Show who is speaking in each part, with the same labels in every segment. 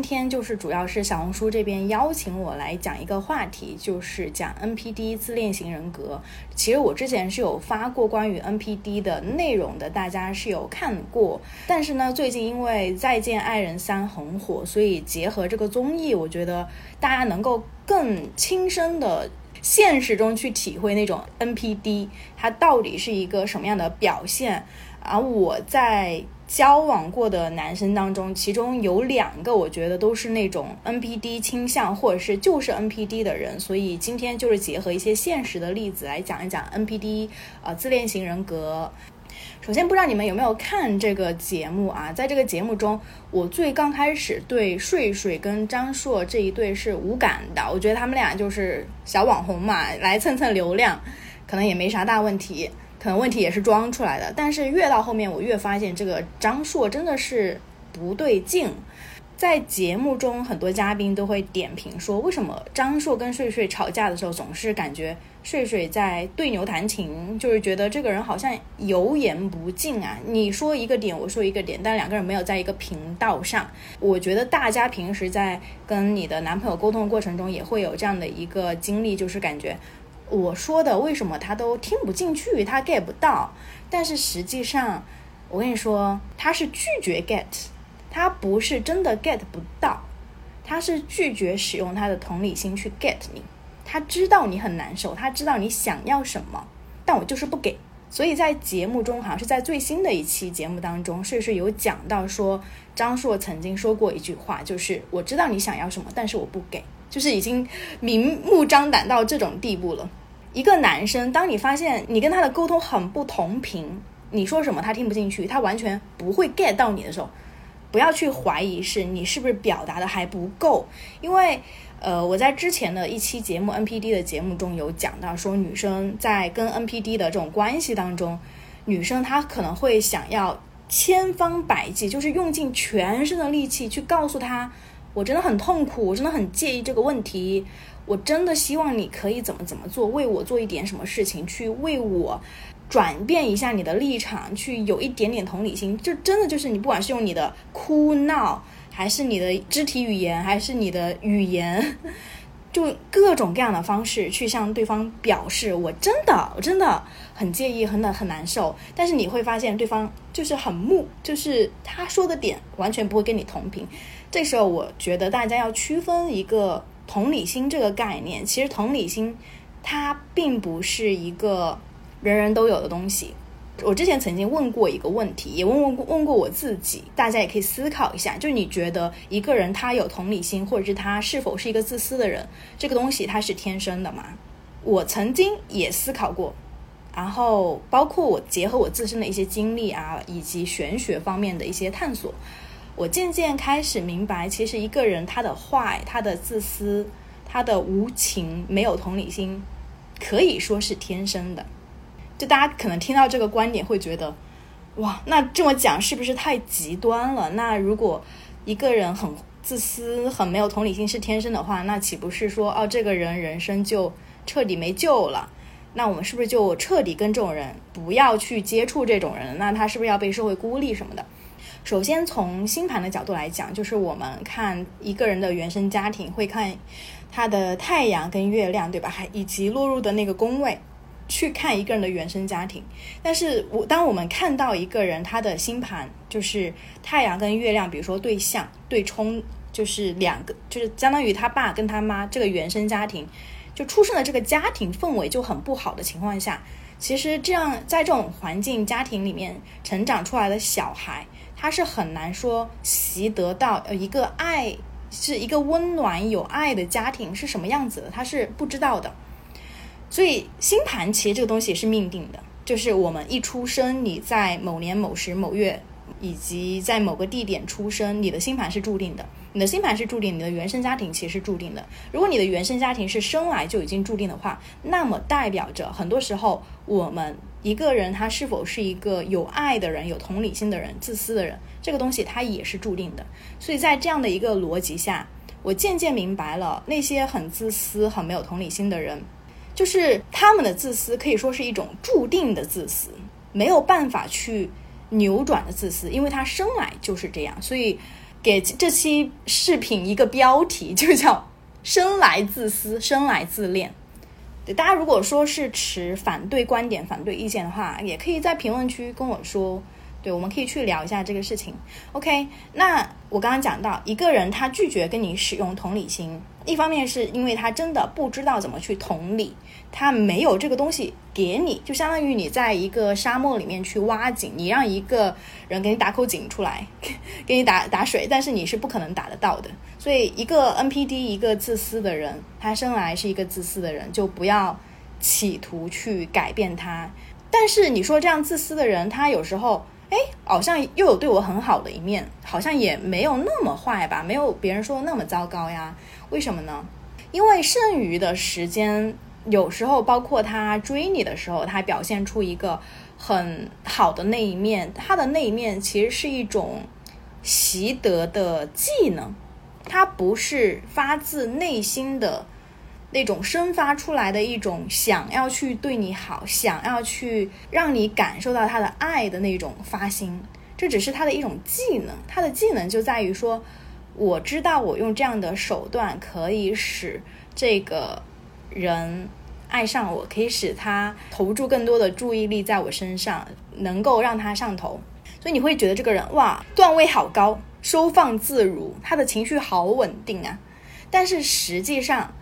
Speaker 1: 今天就是主要是小红书这边邀请我来讲一个话题，就是讲 NPD 自恋型人格。其实我之前是有发过关于 NPD 的内容的，大家是有看过。但是呢，最近因为《再见爱人三》很火，所以结合这个综艺，我觉得大家能够更亲身的现实中去体会那种 NPD 它到底是一个什么样的表现。而我在。交往过的男生当中，其中有两个，我觉得都是那种 NPD 倾向，或者是就是 NPD 的人。所以今天就是结合一些现实的例子来讲一讲 NPD，呃，自恋型人格。首先，不知道你们有没有看这个节目啊？在这个节目中，我最刚开始对睡睡跟张硕这一对是无感的，我觉得他们俩就是小网红嘛，来蹭蹭流量，可能也没啥大问题。可能问题也是装出来的，但是越到后面，我越发现这个张硕真的是不对劲。在节目中，很多嘉宾都会点评说，为什么张硕跟睡睡吵架的时候，总是感觉睡睡在对牛弹琴，就是觉得这个人好像油盐不进啊。你说一个点，我说一个点，但两个人没有在一个频道上。我觉得大家平时在跟你的男朋友沟通的过程中，也会有这样的一个经历，就是感觉。我说的为什么他都听不进去，他 get 不到？但是实际上，我跟你说，他是拒绝 get，他不是真的 get 不到，他是拒绝使用他的同理心去 get 你。他知道你很难受，他知道你想要什么，但我就是不给。所以在节目中，好像是在最新的一期节目当中，睡睡有讲到说，张硕曾经说过一句话，就是我知道你想要什么，但是我不给，就是已经明目张胆到这种地步了。一个男生，当你发现你跟他的沟通很不同频，你说什么他听不进去，他完全不会 get 到你的时候，不要去怀疑是你是不是表达的还不够，因为，呃，我在之前的一期节目 NPD 的节目中有讲到，说女生在跟 NPD 的这种关系当中，女生她可能会想要千方百计，就是用尽全身的力气去告诉他，我真的很痛苦，我真的很介意这个问题。我真的希望你可以怎么怎么做，为我做一点什么事情，去为我转变一下你的立场，去有一点点同理心。就真的就是你，不管是用你的哭闹，还是你的肢体语言，还是你的语言，就各种各样的方式去向对方表示，我真的，我真的很介意，很很难受。但是你会发现，对方就是很木，就是他说的点完全不会跟你同频。这时候，我觉得大家要区分一个。同理心这个概念，其实同理心它并不是一个人人都有的东西。我之前曾经问过一个问题，也问问过问过我自己，大家也可以思考一下，就是你觉得一个人他有同理心，或者是他是否是一个自私的人，这个东西他是天生的吗？我曾经也思考过，然后包括我结合我自身的一些经历啊，以及玄学方面的一些探索。我渐渐开始明白，其实一个人他的坏、他的自私、他的无情、没有同理心，可以说是天生的。就大家可能听到这个观点会觉得，哇，那这么讲是不是太极端了？那如果一个人很自私、很没有同理心是天生的话，那岂不是说，哦，这个人人生就彻底没救了？那我们是不是就彻底跟这种人不要去接触这种人？那他是不是要被社会孤立什么的？首先，从星盘的角度来讲，就是我们看一个人的原生家庭，会看他的太阳跟月亮，对吧？还以及落入的那个宫位，去看一个人的原生家庭。但是我当我们看到一个人他的星盘，就是太阳跟月亮，比如说对象对冲，就是两个，就是相当于他爸跟他妈这个原生家庭，就出生的这个家庭氛围就很不好的情况下，其实这样在这种环境家庭里面成长出来的小孩。他是很难说习得到呃一个爱是一个温暖有爱的家庭是什么样子的，他是不知道的。所以星盘其实这个东西是命定的，就是我们一出生，你在某年某时某月。以及在某个地点出生，你的星盘是注定的。你的星盘是注定，你的原生家庭其实是注定的。如果你的原生家庭是生来就已经注定的话，那么代表着很多时候，我们一个人他是否是一个有爱的人、有同理心的人、自私的人，这个东西它也是注定的。所以在这样的一个逻辑下，我渐渐明白了，那些很自私、很没有同理心的人，就是他们的自私可以说是一种注定的自私，没有办法去。扭转的自私，因为他生来就是这样，所以给这期视频一个标题，就叫“生来自私，生来自恋”。对大家，如果说是持反对观点、反对意见的话，也可以在评论区跟我说。对，我们可以去聊一下这个事情。OK，那我刚刚讲到，一个人他拒绝跟你使用同理心，一方面是因为他真的不知道怎么去同理，他没有这个东西给你，就相当于你在一个沙漠里面去挖井，你让一个人给你打口井出来，给你打打水，但是你是不可能打得到的。所以，一个 NPD，一个自私的人，他生来是一个自私的人，就不要企图去改变他。但是你说这样自私的人，他有时候。哎，好像又有对我很好的一面，好像也没有那么坏吧，没有别人说的那么糟糕呀？为什么呢？因为剩余的时间，有时候包括他追你的时候，他表现出一个很好的那一面，他的那一面其实是一种习得的技能，他不是发自内心的。那种生发出来的一种想要去对你好，想要去让你感受到他的爱的那种发心，这只是他的一种技能。他的技能就在于说，我知道我用这样的手段可以使这个人爱上我，可以使他投注更多的注意力在我身上，能够让他上头。所以你会觉得这个人哇，段位好高，收放自如，他的情绪好稳定啊。但是实际上。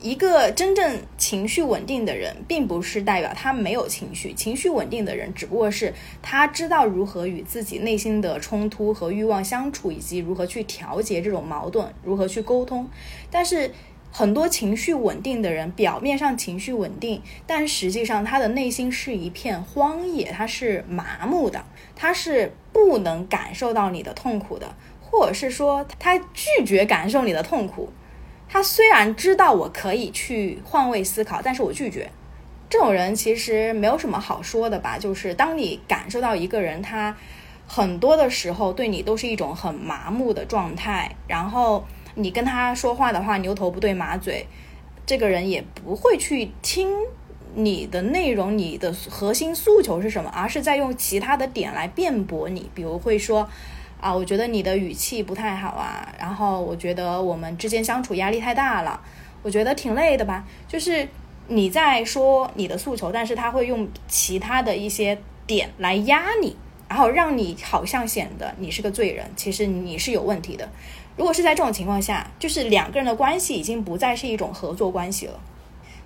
Speaker 1: 一个真正情绪稳定的人，并不是代表他没有情绪。情绪稳定的人，只不过是他知道如何与自己内心的冲突和欲望相处，以及如何去调节这种矛盾，如何去沟通。但是，很多情绪稳定的人，表面上情绪稳定，但实际上他的内心是一片荒野，他是麻木的，他是不能感受到你的痛苦的，或者是说他拒绝感受你的痛苦。他虽然知道我可以去换位思考，但是我拒绝。这种人其实没有什么好说的吧？就是当你感受到一个人他很多的时候对你都是一种很麻木的状态，然后你跟他说话的话牛头不对马嘴，这个人也不会去听你的内容，你的核心诉求是什么，而是在用其他的点来辩驳你，比如会说。啊，我觉得你的语气不太好啊，然后我觉得我们之间相处压力太大了，我觉得挺累的吧。就是你在说你的诉求，但是他会用其他的一些点来压你，然后让你好像显得你是个罪人，其实你是有问题的。如果是在这种情况下，就是两个人的关系已经不再是一种合作关系了，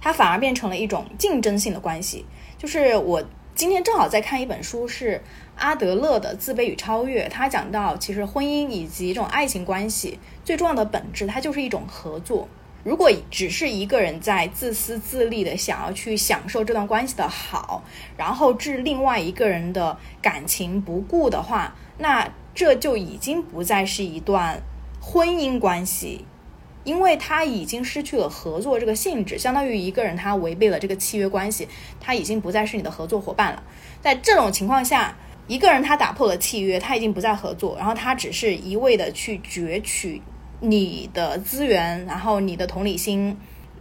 Speaker 1: 它反而变成了一种竞争性的关系。就是我今天正好在看一本书，是。阿德勒的自卑与超越，他讲到，其实婚姻以及这种爱情关系最重要的本质，它就是一种合作。如果只是一个人在自私自利的想要去享受这段关系的好，然后置另外一个人的感情不顾的话，那这就已经不再是一段婚姻关系，因为他已经失去了合作这个性质，相当于一个人他违背了这个契约关系，他已经不再是你的合作伙伴了。在这种情况下。一个人他打破了契约，他已经不再合作，然后他只是一味的去攫取你的资源，然后你的同理心，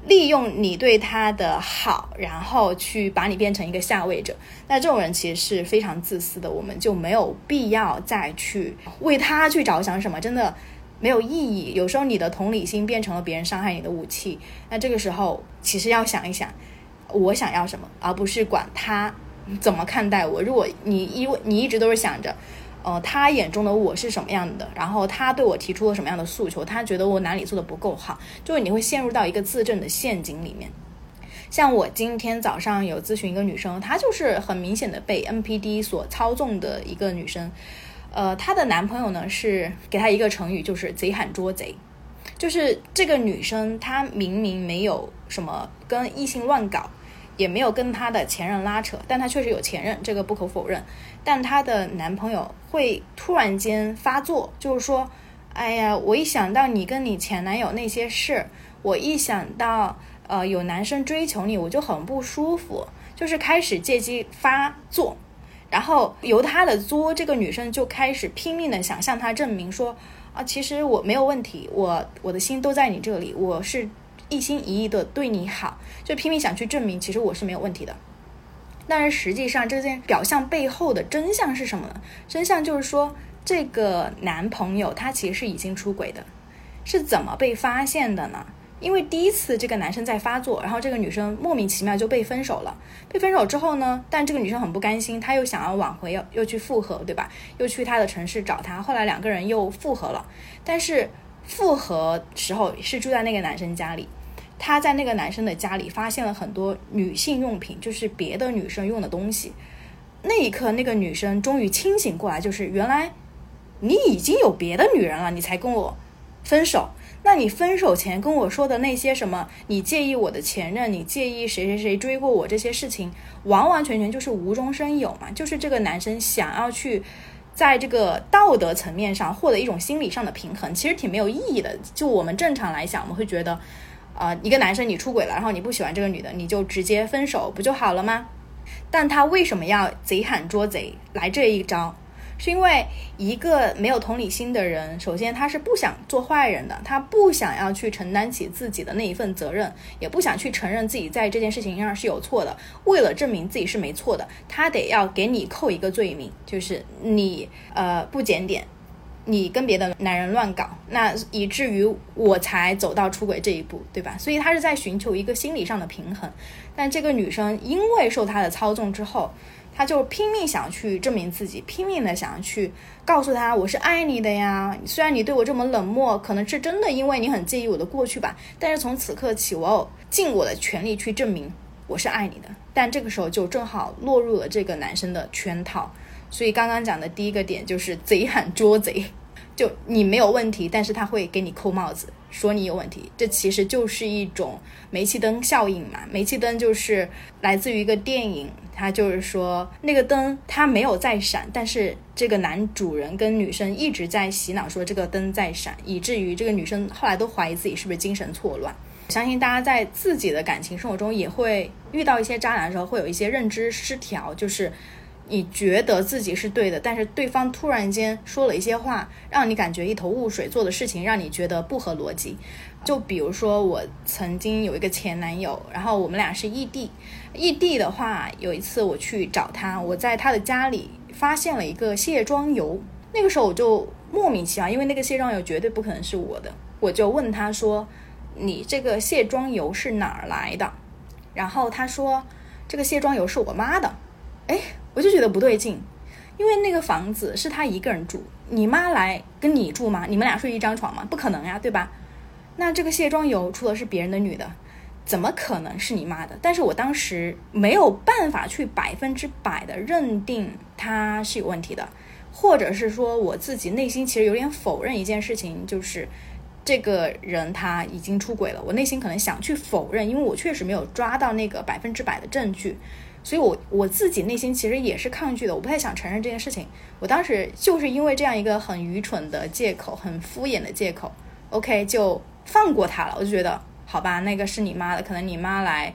Speaker 1: 利用你对他的好，然后去把你变成一个下位者。那这种人其实是非常自私的，我们就没有必要再去为他去着想什么，真的没有意义。有时候你的同理心变成了别人伤害你的武器，那这个时候其实要想一想，我想要什么，而不是管他。怎么看待我？如果你一你一直都是想着，呃，他眼中的我是什么样的，然后他对我提出了什么样的诉求，他觉得我哪里做的不够好，就是你会陷入到一个自证的陷阱里面。像我今天早上有咨询一个女生，她就是很明显的被 NPD 所操纵的一个女生。呃，她的男朋友呢是给她一个成语，就是贼喊捉贼。就是这个女生她明明没有什么跟异性乱搞。也没有跟她的前任拉扯，但她确实有前任，这个不可否认。但她的男朋友会突然间发作，就是说，哎呀，我一想到你跟你前男友那些事，我一想到呃有男生追求你，我就很不舒服，就是开始借机发作。然后由他的作，这个女生就开始拼命的想向他证明说，啊，其实我没有问题，我我的心都在你这里，我是。一心一意的对你好，就拼命想去证明，其实我是没有问题的。但是实际上，这件表象背后的真相是什么呢？真相就是说，这个男朋友他其实是已经出轨的，是怎么被发现的呢？因为第一次这个男生在发作，然后这个女生莫名其妙就被分手了。被分手之后呢，但这个女生很不甘心，她又想要挽回，又又去复合，对吧？又去他的城市找他，后来两个人又复合了。但是复合时候是住在那个男生家里，她在那个男生的家里发现了很多女性用品，就是别的女生用的东西。那一刻，那个女生终于清醒过来，就是原来你已经有别的女人了，你才跟我分手。那你分手前跟我说的那些什么，你介意我的前任，你介意谁谁谁追过我这些事情，完完全全就是无中生有嘛？就是这个男生想要去在这个道德层面上获得一种心理上的平衡，其实挺没有意义的。就我们正常来讲，我们会觉得，呃，一个男生你出轨了，然后你不喜欢这个女的，你就直接分手不就好了吗？但他为什么要贼喊捉贼来这一招？是因为一个没有同理心的人，首先他是不想做坏人的，他不想要去承担起自己的那一份责任，也不想去承认自己在这件事情上是有错的。为了证明自己是没错的，他得要给你扣一个罪名，就是你呃不检点，你跟别的男人乱搞，那以至于我才走到出轨这一步，对吧？所以他是在寻求一个心理上的平衡。但这个女生因为受他的操纵之后。他就拼命想去证明自己，拼命的想要去告诉他我是爱你的呀。虽然你对我这么冷漠，可能是真的因为你很介意我的过去吧。但是从此刻起，我要尽我的全力去证明我是爱你的。但这个时候就正好落入了这个男生的圈套。所以刚刚讲的第一个点就是贼喊捉贼。就你没有问题，但是他会给你扣帽子，说你有问题。这其实就是一种煤气灯效应嘛。煤气灯就是来自于一个电影，它就是说那个灯它没有在闪，但是这个男主人跟女生一直在洗脑说这个灯在闪，以至于这个女生后来都怀疑自己是不是精神错乱。相信大家在自己的感情生活中也会遇到一些渣男的时候，会有一些认知失调，就是。你觉得自己是对的，但是对方突然间说了一些话，让你感觉一头雾水，做的事情让你觉得不合逻辑。就比如说，我曾经有一个前男友，然后我们俩是异地。异地的话，有一次我去找他，我在他的家里发现了一个卸妆油。那个时候我就莫名其妙，因为那个卸妆油绝对不可能是我的，我就问他说：“你这个卸妆油是哪儿来的？”然后他说：“这个卸妆油是我妈的。”哎。我就觉得不对劲，因为那个房子是他一个人住，你妈来跟你住吗？你们俩睡一张床吗？不可能呀，对吧？那这个卸妆油出的是别人的女的，怎么可能是你妈的？但是我当时没有办法去百分之百的认定他是有问题的，或者是说我自己内心其实有点否认一件事情，就是这个人他已经出轨了。我内心可能想去否认，因为我确实没有抓到那个百分之百的证据。所以，我我自己内心其实也是抗拒的，我不太想承认这件事情。我当时就是因为这样一个很愚蠢的借口，很敷衍的借口，OK，就放过他了。我就觉得，好吧，那个是你妈的，可能你妈来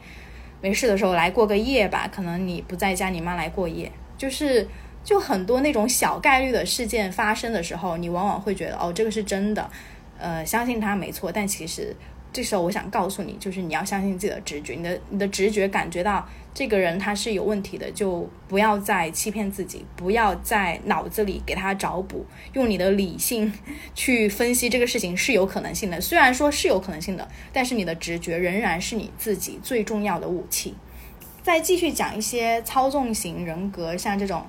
Speaker 1: 没事的时候来过个夜吧，可能你不在家，你妈来过夜，就是就很多那种小概率的事件发生的时候，你往往会觉得，哦，这个是真的，呃，相信他没错，但其实。这时候我想告诉你，就是你要相信自己的直觉，你的你的直觉感觉到这个人他是有问题的，就不要再欺骗自己，不要在脑子里给他找补，用你的理性 去分析这个事情是有可能性的。虽然说是有可能性的，但是你的直觉仍然是你自己最重要的武器。再继续讲一些操纵型人格，像这种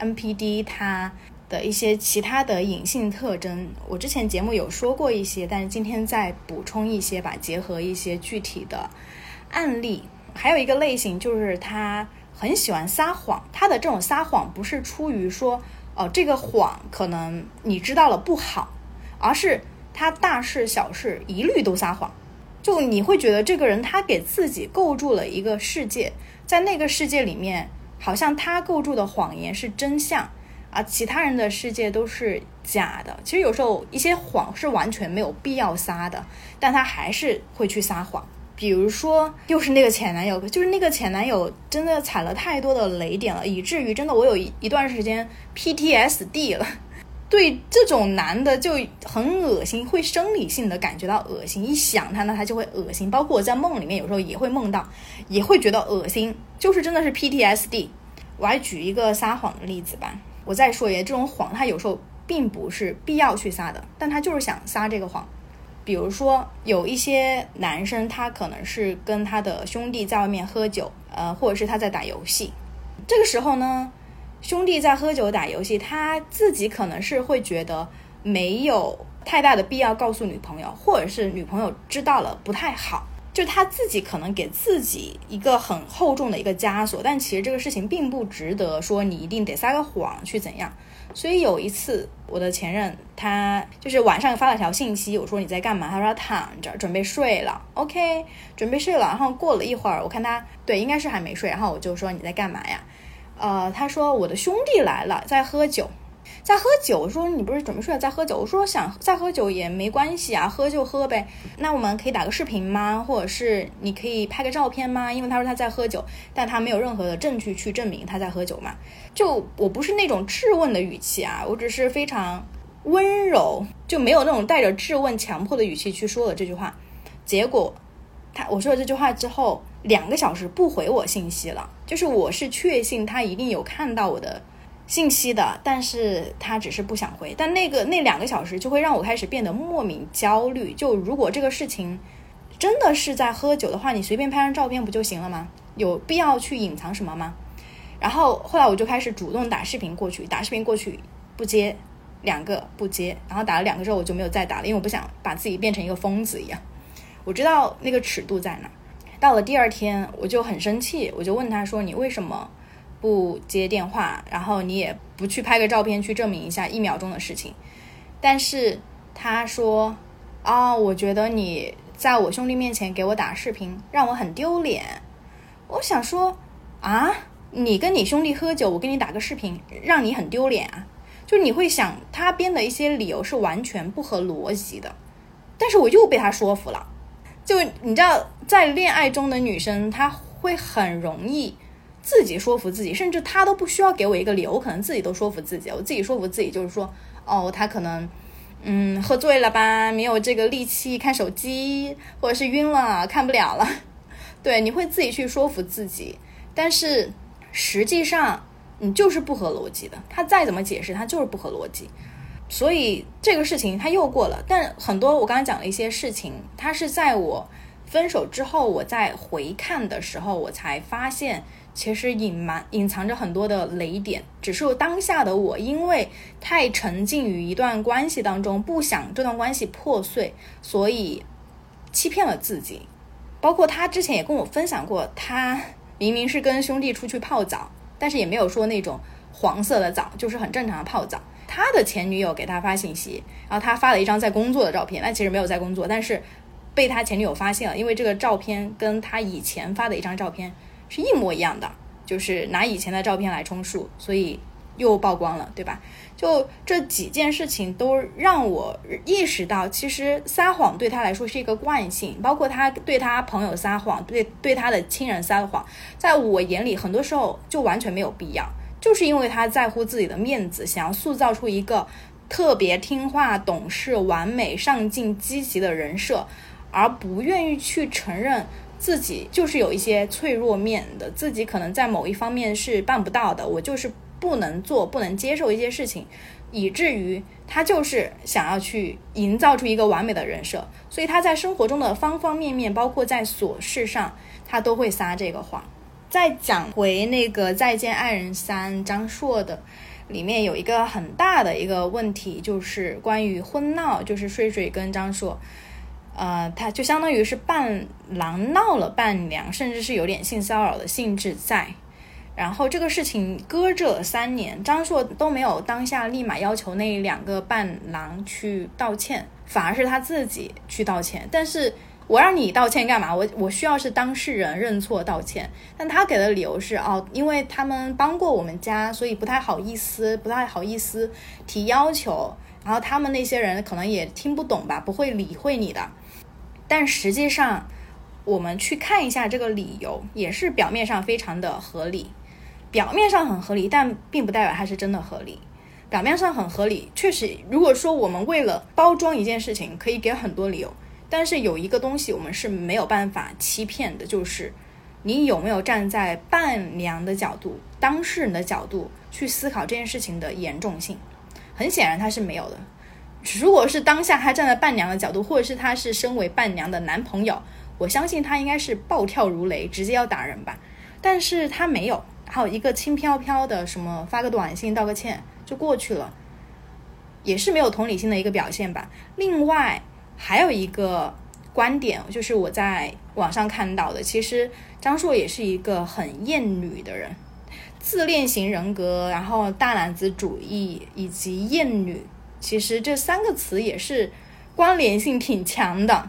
Speaker 1: NPD，他。的一些其他的隐性特征，我之前节目有说过一些，但是今天再补充一些吧，结合一些具体的案例。还有一个类型就是他很喜欢撒谎，他的这种撒谎不是出于说哦这个谎可能你知道了不好，而是他大事小事一律都撒谎，就你会觉得这个人他给自己构筑了一个世界，在那个世界里面，好像他构筑的谎言是真相。啊，其他人的世界都是假的。其实有时候一些谎是完全没有必要撒的，但他还是会去撒谎。比如说，又是那个前男友，就是那个前男友真的踩了太多的雷点了，以至于真的我有一一段时间 PTSD 了。对这种男的就很恶心，会生理性的感觉到恶心，一想他呢，他就会恶心。包括我在梦里面有时候也会梦到，也会觉得恶心，就是真的是 PTSD。我来举一个撒谎的例子吧。我再说一遍，这种谎他有时候并不是必要去撒的，但他就是想撒这个谎。比如说，有一些男生，他可能是跟他的兄弟在外面喝酒，呃，或者是他在打游戏。这个时候呢，兄弟在喝酒打游戏，他自己可能是会觉得没有太大的必要告诉女朋友，或者是女朋友知道了不太好。就他自己可能给自己一个很厚重的一个枷锁，但其实这个事情并不值得说你一定得撒个谎去怎样。所以有一次，我的前任他就是晚上发了条信息，我说你在干嘛？他说他躺着准备睡了。OK，准备睡了。然后过了一会儿，我看他对应该是还没睡，然后我就说你在干嘛呀？呃，他说我的兄弟来了，在喝酒。在喝酒，我说你不是准备睡了，在喝酒。我说想再喝酒也没关系啊，喝就喝呗。那我们可以打个视频吗？或者是你可以拍个照片吗？因为他说他在喝酒，但他没有任何的证据去证明他在喝酒嘛。就我不是那种质问的语气啊，我只是非常温柔，就没有那种带着质问、强迫的语气去说了这句话。结果他我说了这句话之后，两个小时不回我信息了，就是我是确信他一定有看到我的。信息的，但是他只是不想回。但那个那两个小时就会让我开始变得莫名焦虑。就如果这个事情真的是在喝酒的话，你随便拍张照片不就行了吗？有必要去隐藏什么吗？然后后来我就开始主动打视频过去，打视频过去不接，两个不接，然后打了两个之后我就没有再打了，因为我不想把自己变成一个疯子一样。我知道那个尺度在哪。到了第二天我就很生气，我就问他说：“你为什么？”不接电话，然后你也不去拍个照片去证明一下一秒钟的事情，但是他说，啊，我觉得你在我兄弟面前给我打视频，让我很丢脸。我想说，啊，你跟你兄弟喝酒，我给你打个视频，让你很丢脸啊？就你会想他编的一些理由是完全不合逻辑的，但是我又被他说服了。就你知道，在恋爱中的女生，她会很容易。自己说服自己，甚至他都不需要给我一个理由，我可能自己都说服自己。我自己说服自己，就是说，哦，他可能，嗯，喝醉了吧，没有这个力气看手机，或者是晕了，看不了了。对，你会自己去说服自己，但是实际上你就是不合逻辑的。他再怎么解释，他就是不合逻辑。所以这个事情他又过了，但很多我刚才讲的一些事情，他是在我分手之后，我在回看的时候，我才发现。其实隐瞒、隐藏着很多的雷点，只是当下的我因为太沉浸于一段关系当中，不想这段关系破碎，所以欺骗了自己。包括他之前也跟我分享过，他明明是跟兄弟出去泡澡，但是也没有说那种黄色的澡，就是很正常的泡澡。他的前女友给他发信息，然后他发了一张在工作的照片，但其实没有在工作，但是被他前女友发现了，因为这个照片跟他以前发的一张照片。是一模一样的，就是拿以前的照片来充数，所以又曝光了，对吧？就这几件事情都让我意识到，其实撒谎对他来说是一个惯性，包括他对他朋友撒谎，对对他的亲人撒谎，在我眼里，很多时候就完全没有必要，就是因为他在乎自己的面子，想要塑造出一个特别听话、懂事、完美、上进、积极的人设，而不愿意去承认。自己就是有一些脆弱面的，自己可能在某一方面是办不到的，我就是不能做，不能接受一些事情，以至于他就是想要去营造出一个完美的人设，所以他在生活中的方方面面，包括在琐事上，他都会撒这个谎。再讲回那个《再见爱人三》，张硕的里面有一个很大的一个问题，就是关于婚闹，就是睡睡跟张硕。呃，他就相当于是伴郎闹了伴娘，甚至是有点性骚扰的性质在。然后这个事情搁置了三年，张硕都没有当下立马要求那两个伴郎去道歉，反而是他自己去道歉。但是我让你道歉干嘛？我我需要是当事人认错道歉。但他给的理由是哦，因为他们帮过我们家，所以不太好意思，不太好意思提要求。然后他们那些人可能也听不懂吧，不会理会你的。但实际上，我们去看一下这个理由，也是表面上非常的合理，表面上很合理，但并不代表它是真的合理。表面上很合理，确实，如果说我们为了包装一件事情，可以给很多理由，但是有一个东西我们是没有办法欺骗的，就是你有没有站在伴娘的角度、当事人的角度去思考这件事情的严重性。很显然他是没有的。如果是当下他站在伴娘的角度，或者是他是身为伴娘的男朋友，我相信他应该是暴跳如雷，直接要打人吧。但是他没有，还有一个轻飘飘的什么发个短信道个歉就过去了，也是没有同理心的一个表现吧。另外还有一个观点，就是我在网上看到的，其实张硕也是一个很厌女的人，自恋型人格，然后大男子主义以及厌女。其实这三个词也是关联性挺强的。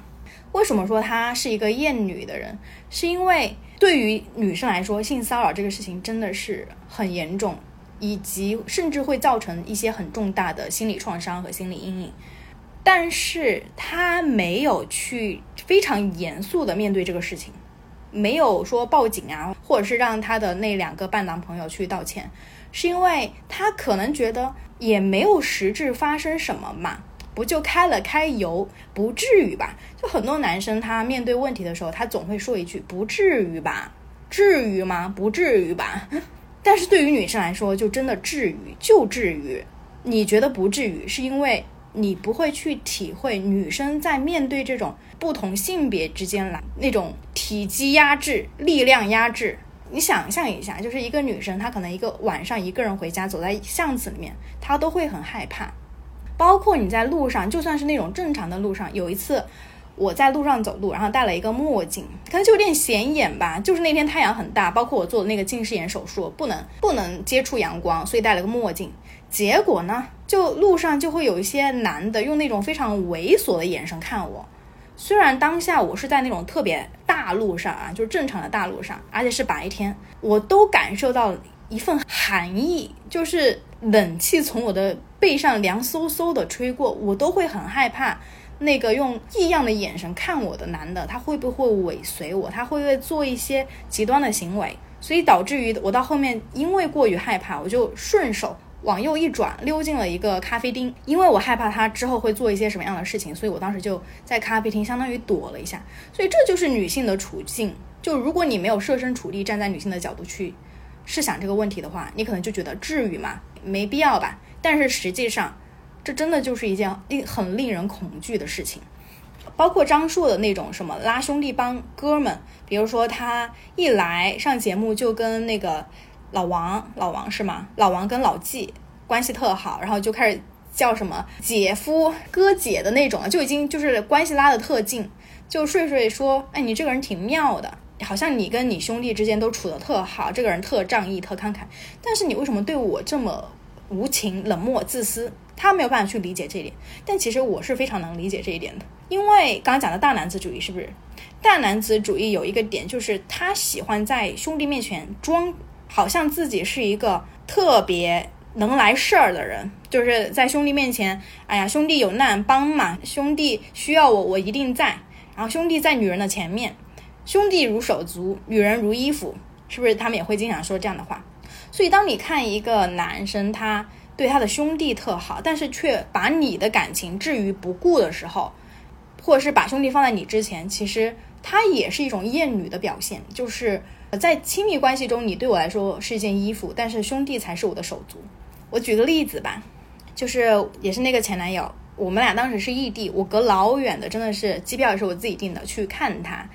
Speaker 1: 为什么说他是一个厌女的人？是因为对于女生来说，性骚扰这个事情真的是很严重，以及甚至会造成一些很重大的心理创伤和心理阴影。但是他没有去非常严肃的面对这个事情，没有说报警啊，或者是让他的那两个伴郎朋友去道歉，是因为他可能觉得。也没有实质发生什么嘛，不就开了开油，不至于吧？就很多男生他面对问题的时候，他总会说一句“不至于吧”，至于吗？不至于吧？但是对于女生来说，就真的至于，就至于。你觉得不至于，是因为你不会去体会女生在面对这种不同性别之间来那种体积压制、力量压制。你想象一下，就是一个女生，她可能一个晚上一个人回家，走在巷子里面，她都会很害怕。包括你在路上，就算是那种正常的路上，有一次我在路上走路，然后戴了一个墨镜，可能就有点显眼吧。就是那天太阳很大，包括我做的那个近视眼手术，不能不能接触阳光，所以戴了个墨镜。结果呢，就路上就会有一些男的用那种非常猥琐的眼神看我。虽然当下我是在那种特别大路上啊，就是正常的大路上，而且是白天，我都感受到一份寒意，就是冷气从我的背上凉飕飕的吹过，我都会很害怕。那个用异样的眼神看我的男的，他会不会尾随我？他会不会做一些极端的行为？所以导致于我到后面，因为过于害怕，我就顺手。往右一转，溜进了一个咖啡厅，因为我害怕他之后会做一些什么样的事情，所以我当时就在咖啡厅相当于躲了一下。所以这就是女性的处境。就如果你没有设身处地站在女性的角度去试想这个问题的话，你可能就觉得至于吗？没必要吧。但是实际上，这真的就是一件令很令人恐惧的事情。包括张硕的那种什么拉兄弟帮哥们，比如说他一来上节目就跟那个。老王，老王是吗？老王跟老纪关系特好，然后就开始叫什么姐夫、哥姐的那种，就已经就是关系拉得特近。就睡睡说：“哎，你这个人挺妙的，好像你跟你兄弟之间都处得特好，这个人特仗义、特慷慨。但是你为什么对我这么无情、冷漠、自私？”他没有办法去理解这一点，但其实我是非常能理解这一点的，因为刚刚讲的大男子主义是不是？大男子主义有一个点，就是他喜欢在兄弟面前装。好像自己是一个特别能来事儿的人，就是在兄弟面前，哎呀，兄弟有难帮嘛，兄弟需要我，我一定在。然后兄弟在女人的前面，兄弟如手足，女人如衣服，是不是？他们也会经常说这样的话。所以，当你看一个男生他对他的兄弟特好，但是却把你的感情置于不顾的时候，或者是把兄弟放在你之前，其实他也是一种厌女的表现，就是。在亲密关系中，你对我来说是一件衣服，但是兄弟才是我的手足。我举个例子吧，就是也是那个前男友，我们俩当时是异地，我隔老远的，真的是机票也是我自己订的去看他。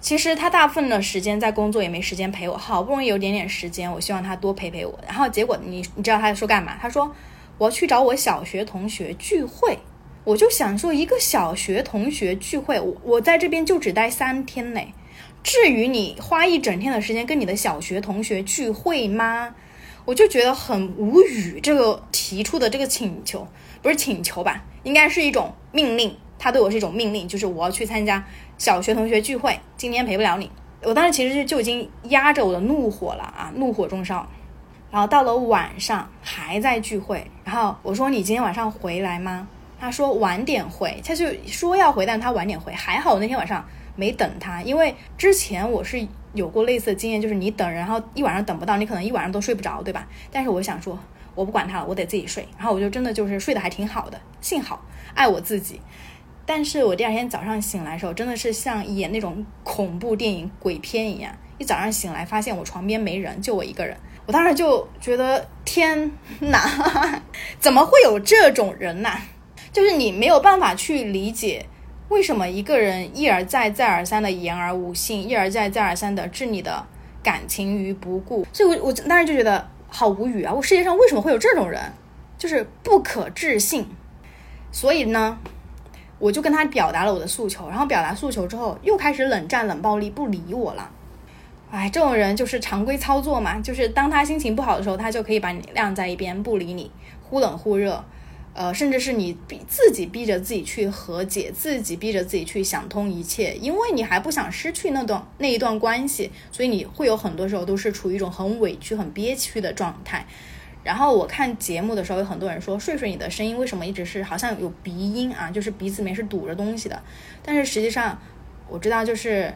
Speaker 1: 其实他大部分的时间在工作，也没时间陪我，好不容易有点点时间，我希望他多陪陪我。然后结果你你知道他说干嘛？他说我要去找我小学同学聚会。我就想说，一个小学同学聚会，我我在这边就只待三天嘞。至于你花一整天的时间跟你的小学同学聚会吗？我就觉得很无语。这个提出的这个请求不是请求吧？应该是一种命令。他对我是一种命令，就是我要去参加小学同学聚会，今天陪不了你。我当时其实就已经压着我的怒火了啊，怒火中烧。然后到了晚上还在聚会，然后我说你今天晚上回来吗？他说晚点回，他就说要回，但他晚点回。还好那天晚上。没等他，因为之前我是有过类似的经验，就是你等，然后一晚上等不到，你可能一晚上都睡不着，对吧？但是我想说，我不管他了，我得自己睡。然后我就真的就是睡得还挺好的，幸好爱我自己。但是我第二天早上醒来的时候，真的是像演那种恐怖电影鬼片一样，一早上醒来发现我床边没人，就我一个人。我当时就觉得天哪，怎么会有这种人呢？就是你没有办法去理解，为什么一个人一而再、再而三的言而无信，一而再、再而三的置你的感情于不顾。所以，我我当时就觉得好无语啊！我世界上为什么会有这种人？就是不可置信。所以呢，我就跟他表达了我的诉求，然后表达诉求之后，又开始冷战、冷暴力，不理我了。哎，这种人就是常规操作嘛，就是当他心情不好的时候，他就可以把你晾在一边，不理你，忽冷忽热。呃，甚至是你逼自己逼着自己去和解，自己逼着自己去想通一切，因为你还不想失去那段那一段关系，所以你会有很多时候都是处于一种很委屈、很憋屈的状态。然后我看节目的时候，有很多人说：“睡睡，你的声音为什么一直是好像有鼻音啊？就是鼻子里面是堵着东西的。”但是实际上，我知道就是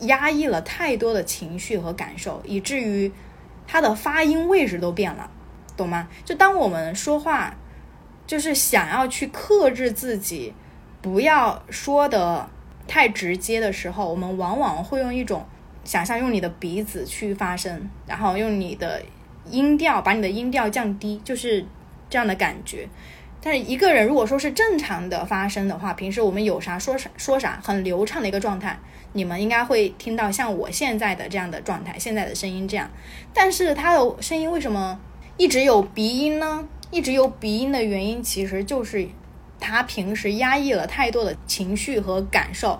Speaker 1: 压抑了太多的情绪和感受，以至于他的发音位置都变了，懂吗？就当我们说话。就是想要去克制自己，不要说的太直接的时候，我们往往会用一种想象，用你的鼻子去发声，然后用你的音调把你的音调降低，就是这样的感觉。但是一个人如果说是正常的发声的话，平时我们有啥说啥说啥，很流畅的一个状态，你们应该会听到像我现在的这样的状态，现在的声音这样。但是他的声音为什么一直有鼻音呢？一直有鼻音的原因，其实就是他平时压抑了太多的情绪和感受，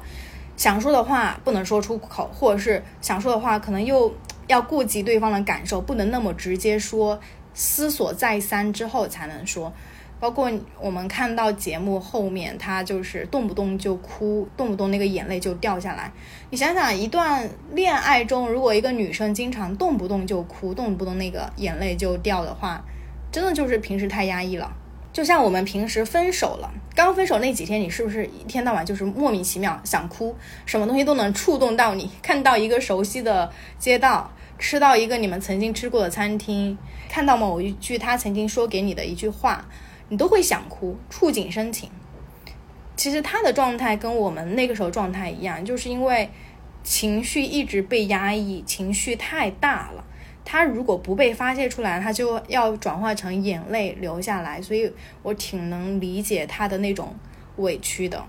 Speaker 1: 想说的话不能说出口，或者是想说的话可能又要顾及对方的感受，不能那么直接说，思索再三之后才能说。包括我们看到节目后面，他就是动不动就哭，动不动那个眼泪就掉下来。你想想，一段恋爱中，如果一个女生经常动不动就哭，动不动那个眼泪就掉的话，真的就是平时太压抑了，就像我们平时分手了，刚分手那几天，你是不是一天到晚就是莫名其妙想哭，什么东西都能触动到你，看到一个熟悉的街道，吃到一个你们曾经吃过的餐厅，看到某一句他曾经说给你的一句话，你都会想哭，触景生情。其实他的状态跟我们那个时候状态一样，就是因为情绪一直被压抑，情绪太大了。他如果不被发泄出来，他就要转化成眼泪流下来，所以我挺能理解他的那种委屈的。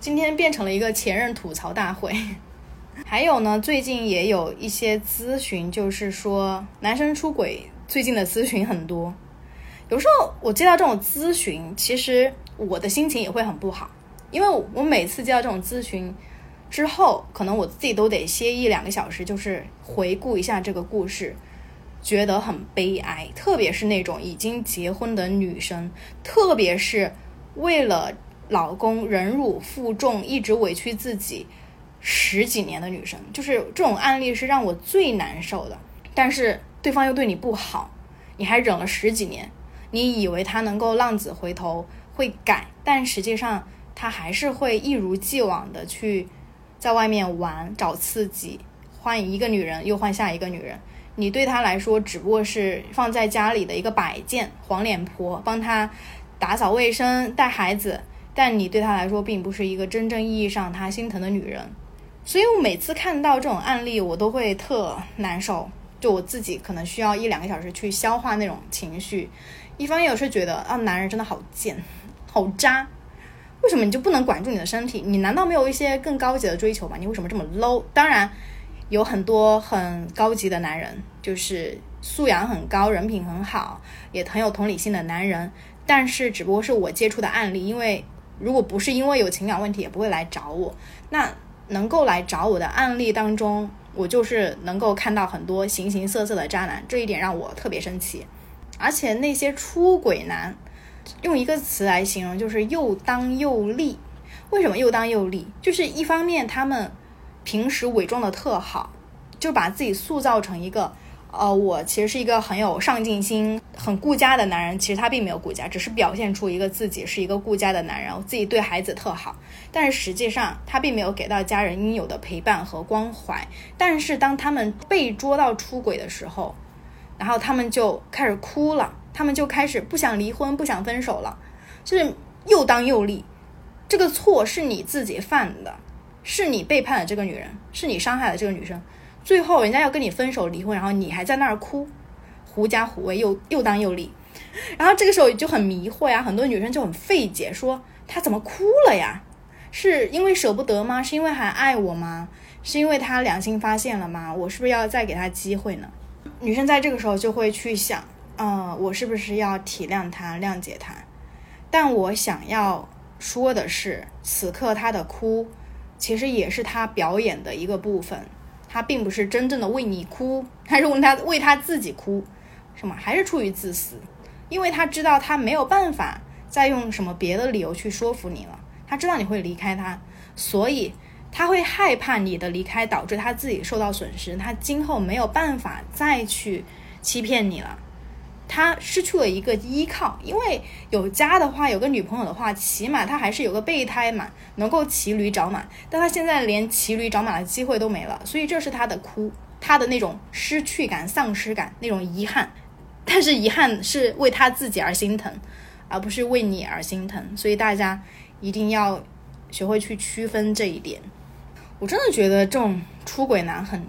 Speaker 1: 今天变成了一个前任吐槽大会。还有呢，最近也有一些咨询，就是说男生出轨，最近的咨询很多。有时候我接到这种咨询，其实我的心情也会很不好，因为我每次接到这种咨询。之后，可能我自己都得歇一两个小时，就是回顾一下这个故事，觉得很悲哀。特别是那种已经结婚的女生，特别是为了老公忍辱负重，一直委屈自己十几年的女生，就是这种案例是让我最难受的。但是对方又对你不好，你还忍了十几年，你以为他能够浪子回头会改，但实际上他还是会一如既往的去。在外面玩找刺激，换一个女人又换下一个女人，你对他来说只不过是放在家里的一个摆件，黄脸婆，帮他打扫卫生、带孩子，但你对他来说并不是一个真正意义上他心疼的女人。所以我每次看到这种案例，我都会特难受，就我自己可能需要一两个小时去消化那种情绪。一方面我是觉得啊，男人真的好贱，好渣。为什么你就不能管住你的身体？你难道没有一些更高级的追求吗？你为什么这么 low？当然，有很多很高级的男人，就是素养很高、人品很好、也很有同理心的男人。但是，只不过是我接触的案例，因为如果不是因为有情感问题，也不会来找我。那能够来找我的案例当中，我就是能够看到很多形形色色的渣男，这一点让我特别生气。而且那些出轨男。用一个词来形容，就是又当又立。为什么又当又立？就是一方面他们平时伪装的特好，就把自己塑造成一个，呃，我其实是一个很有上进心、很顾家的男人。其实他并没有顾家，只是表现出一个自己是一个顾家的男人，我自己对孩子特好。但是实际上他并没有给到家人应有的陪伴和关怀。但是当他们被捉到出轨的时候，然后他们就开始哭了。他们就开始不想离婚，不想分手了，就是又当又立。这个错是你自己犯的，是你背叛了这个女人，是你伤害了这个女生。最后人家要跟你分手离婚，然后你还在那儿哭，狐假虎威，又又当又立。然后这个时候就很迷惑呀，很多女生就很费解，说他怎么哭了呀？是因为舍不得吗？是因为还爱我吗？是因为他良心发现了吗？我是不是要再给他机会呢？女生在这个时候就会去想，嗯，我是不是要体谅他、谅解他？但我想要说的是，此刻他的哭，其实也是他表演的一个部分，他并不是真正的为你哭，他是为他为他自己哭，什么？还是出于自私？因为他知道他没有办法再用什么别的理由去说服你了，他知道你会离开他，所以。他会害怕你的离开导致他自己受到损失，他今后没有办法再去欺骗你了，他失去了一个依靠。因为有家的话，有个女朋友的话，起码他还是有个备胎嘛，能够骑驴找马。但他现在连骑驴找马的机会都没了，所以这是他的哭，他的那种失去感、丧失感，那种遗憾。但是遗憾是为他自己而心疼，而不是为你而心疼。所以大家一定要学会去区分这一点。我真的觉得这种出轨男很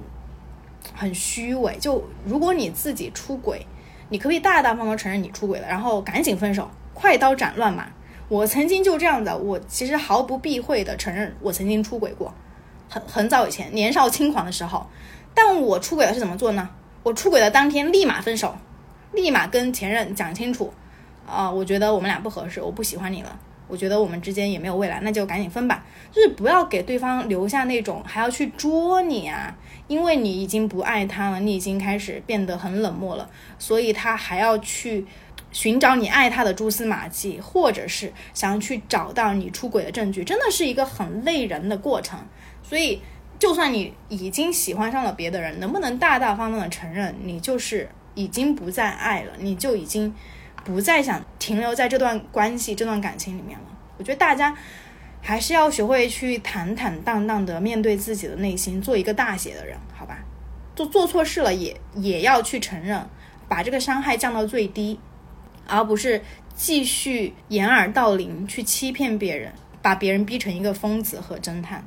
Speaker 1: 很虚伪。就如果你自己出轨，你可不可以大大方方承认你出轨了，然后赶紧分手，快刀斩乱麻。我曾经就这样的，我其实毫不避讳的承认我曾经出轨过，很很早以前年少轻狂的时候。但我出轨了是怎么做呢？我出轨的当天立马分手，立马跟前任讲清楚，啊，我觉得我们俩不合适，我不喜欢你了。我觉得我们之间也没有未来，那就赶紧分吧。就是不要给对方留下那种还要去捉你啊，因为你已经不爱他了，你已经开始变得很冷漠了，所以他还要去寻找你爱他的蛛丝马迹，或者是想要去找到你出轨的证据，真的是一个很累人的过程。所以，就算你已经喜欢上了别的人，能不能大大方方的承认你就是已经不再爱了，你就已经。不再想停留在这段关系、这段感情里面了。我觉得大家还是要学会去坦坦荡荡的面对自己的内心，做一个大写的人，好吧？做做错事了也也要去承认，把这个伤害降到最低，而不是继续掩耳盗铃去欺骗别人，把别人逼成一个疯子和侦探。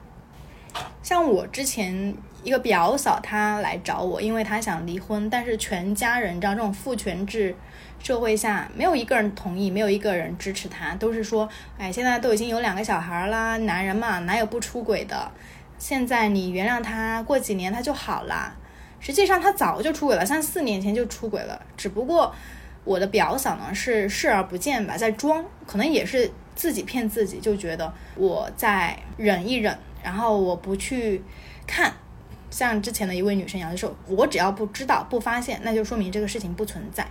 Speaker 1: 像我之前一个表嫂，她来找我，因为她想离婚，但是全家人，你知道这种父权制。社会下没有一个人同意，没有一个人支持他，都是说，哎，现在都已经有两个小孩啦，男人嘛，哪有不出轨的？现在你原谅他，过几年他就好啦。实际上他早就出轨了，三四年前就出轨了，只不过我的表嫂呢是视而不见吧，在装，可能也是自己骗自己，就觉得我在忍一忍，然后我不去看。像之前的一位女生一样，就说我只要不知道、不发现，那就说明这个事情不存在。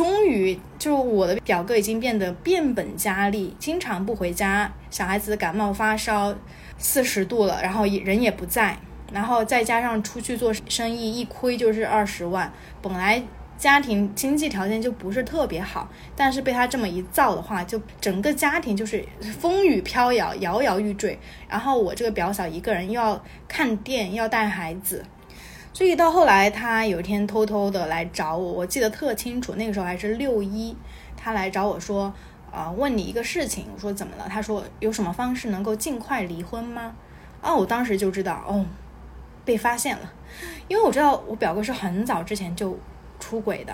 Speaker 1: 终于，就我的表哥已经变得变本加厉，经常不回家，小孩子感冒发烧四十度了，然后人也不在，然后再加上出去做生意一亏就是二十万，本来家庭经济条件就不是特别好，但是被他这么一造的话，就整个家庭就是风雨飘摇，摇摇欲坠。然后我这个表嫂一个人又要看店，要带孩子。所以到后来，他有一天偷偷的来找我，我记得特清楚，那个时候还是六一，他来找我说，啊，问你一个事情。我说怎么了？他说有什么方式能够尽快离婚吗？啊，我当时就知道，哦，被发现了，因为我知道我表哥是很早之前就出轨的，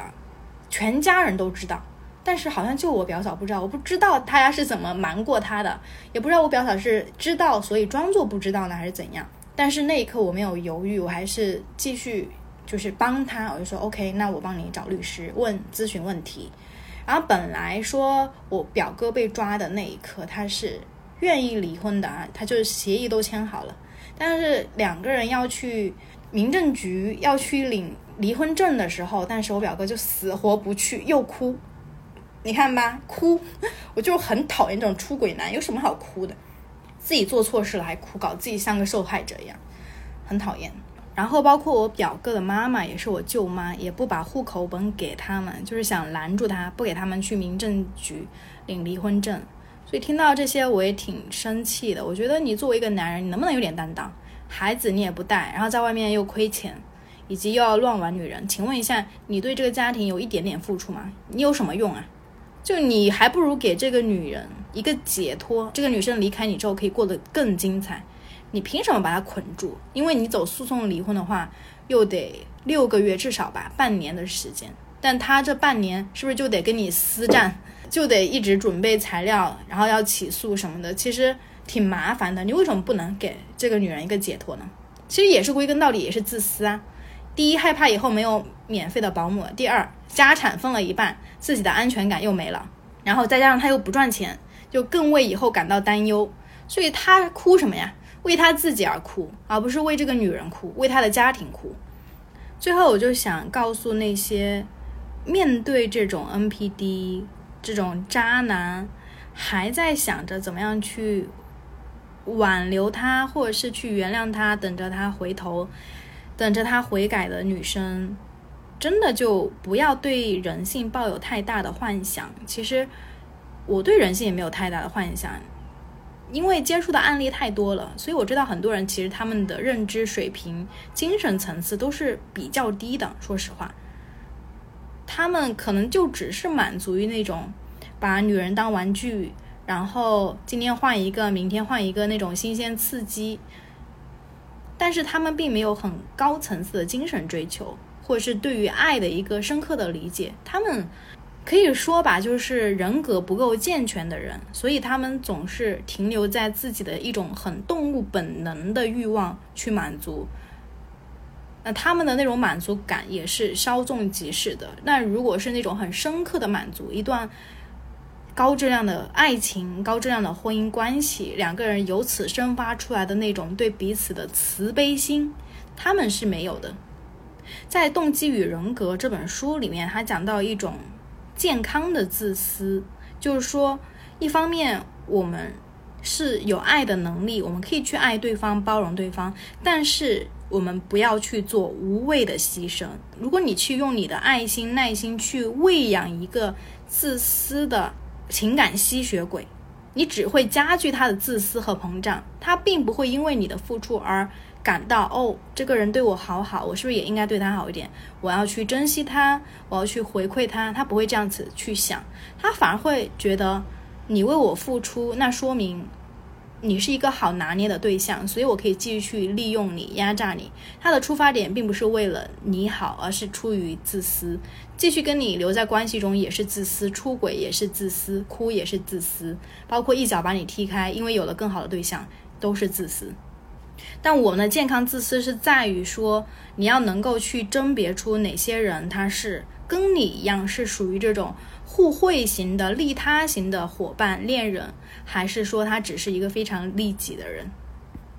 Speaker 1: 全家人都知道，但是好像就我表嫂不知道，我不知道他家是怎么瞒过他的，也不知道我表嫂是知道所以装作不知道呢，还是怎样。但是那一刻我没有犹豫，我还是继续就是帮他，我就说 OK，那我帮你找律师问咨询问题。然后本来说我表哥被抓的那一刻，他是愿意离婚的啊，他就是协议都签好了。但是两个人要去民政局要去领离婚证的时候，但是我表哥就死活不去，又哭。你看吧，哭，我就很讨厌这种出轨男，有什么好哭的？自己做错事了还哭，搞自己像个受害者一样，很讨厌。然后包括我表哥的妈妈，也是我舅妈，也不把户口本给他们，就是想拦住他，不给他们去民政局领离婚证。所以听到这些，我也挺生气的。我觉得你作为一个男人，你能不能有点担当？孩子你也不带，然后在外面又亏钱，以及又要乱玩女人。请问一下，你对这个家庭有一点点付出吗？你有什么用啊？就你还不如给这个女人一个解脱，这个女生离开你之后可以过得更精彩。你凭什么把她捆住？因为你走诉讼离婚的话，又得六个月至少吧，半年的时间。但她这半年是不是就得跟你私战，就得一直准备材料，然后要起诉什么的，其实挺麻烦的。你为什么不能给这个女人一个解脱呢？其实也是归根到底也是自私啊。第一，害怕以后没有免费的保姆；第二，家产分了一半，自己的安全感又没了。然后再加上他又不赚钱，就更为以后感到担忧。所以他哭什么呀？为他自己而哭，而不是为这个女人哭，为他的家庭哭。最后，我就想告诉那些面对这种 NPD 这种渣男，还在想着怎么样去挽留他，或者是去原谅他，等着他回头，等着他悔改的女生，真的就不要对人性抱有太大的幻想。其实，我对人性也没有太大的幻想。因为接触的案例太多了，所以我知道很多人其实他们的认知水平、精神层次都是比较低的。说实话，他们可能就只是满足于那种把女人当玩具，然后今天换一个，明天换一个那种新鲜刺激，但是他们并没有很高层次的精神追求，或者是对于爱的一个深刻的理解。他们。可以说吧，就是人格不够健全的人，所以他们总是停留在自己的一种很动物本能的欲望去满足。那他们的那种满足感也是稍纵即逝的。那如果是那种很深刻的满足，一段高质量的爱情、高质量的婚姻关系，两个人由此生发出来的那种对彼此的慈悲心，他们是没有的。在《动机与人格》这本书里面，他讲到一种。健康的自私，就是说，一方面我们是有爱的能力，我们可以去爱对方、包容对方，但是我们不要去做无谓的牺牲。如果你去用你的爱心、耐心去喂养一个自私的情感吸血鬼，你只会加剧他的自私和膨胀。他并不会因为你的付出而。感到哦，这个人对我好好，我是不是也应该对他好一点？我要去珍惜他，我要去回馈他。他不会这样子去想，他反而会觉得你为我付出，那说明你是一个好拿捏的对象，所以我可以继续去利用你、压榨你。他的出发点并不是为了你好，而是出于自私，继续跟你留在关系中也是自私，出轨也是自私，哭也是自私，包括一脚把你踢开，因为有了更好的对象，都是自私。但我们的健康自私是在于说，你要能够去甄别出哪些人他是跟你一样是属于这种互惠型的、利他型的伙伴、恋人，还是说他只是一个非常利己的人。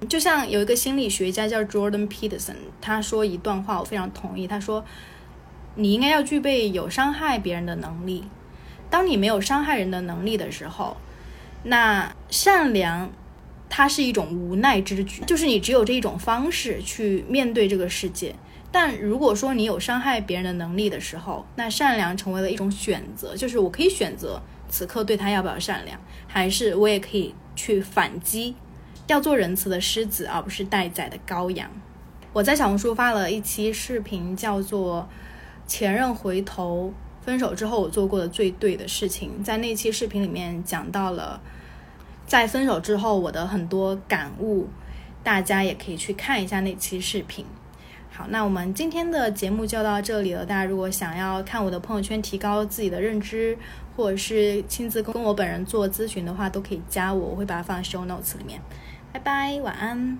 Speaker 1: 就像有一个心理学家叫 Jordan Peterson，他说一段话，我非常同意。他说：“你应该要具备有伤害别人的能力。当你没有伤害人的能力的时候，那善良。”它是一种无奈之举，就是你只有这一种方式去面对这个世界。但如果说你有伤害别人的能力的时候，那善良成为了一种选择，就是我可以选择此刻对他要不要善良，还是我也可以去反击，要做仁慈的狮子，而不是待宰的羔羊。我在小红书发了一期视频，叫做《前任回头分手之后我做过的最对的事情》。在那期视频里面讲到了。在分手之后，我的很多感悟，大家也可以去看一下那期视频。好，那我们今天的节目就到这里了。大家如果想要看我的朋友圈，提高自己的认知，或者是亲自跟我本人做咨询的话，都可以加我，我会把它放在 show notes 里面。拜拜，晚安。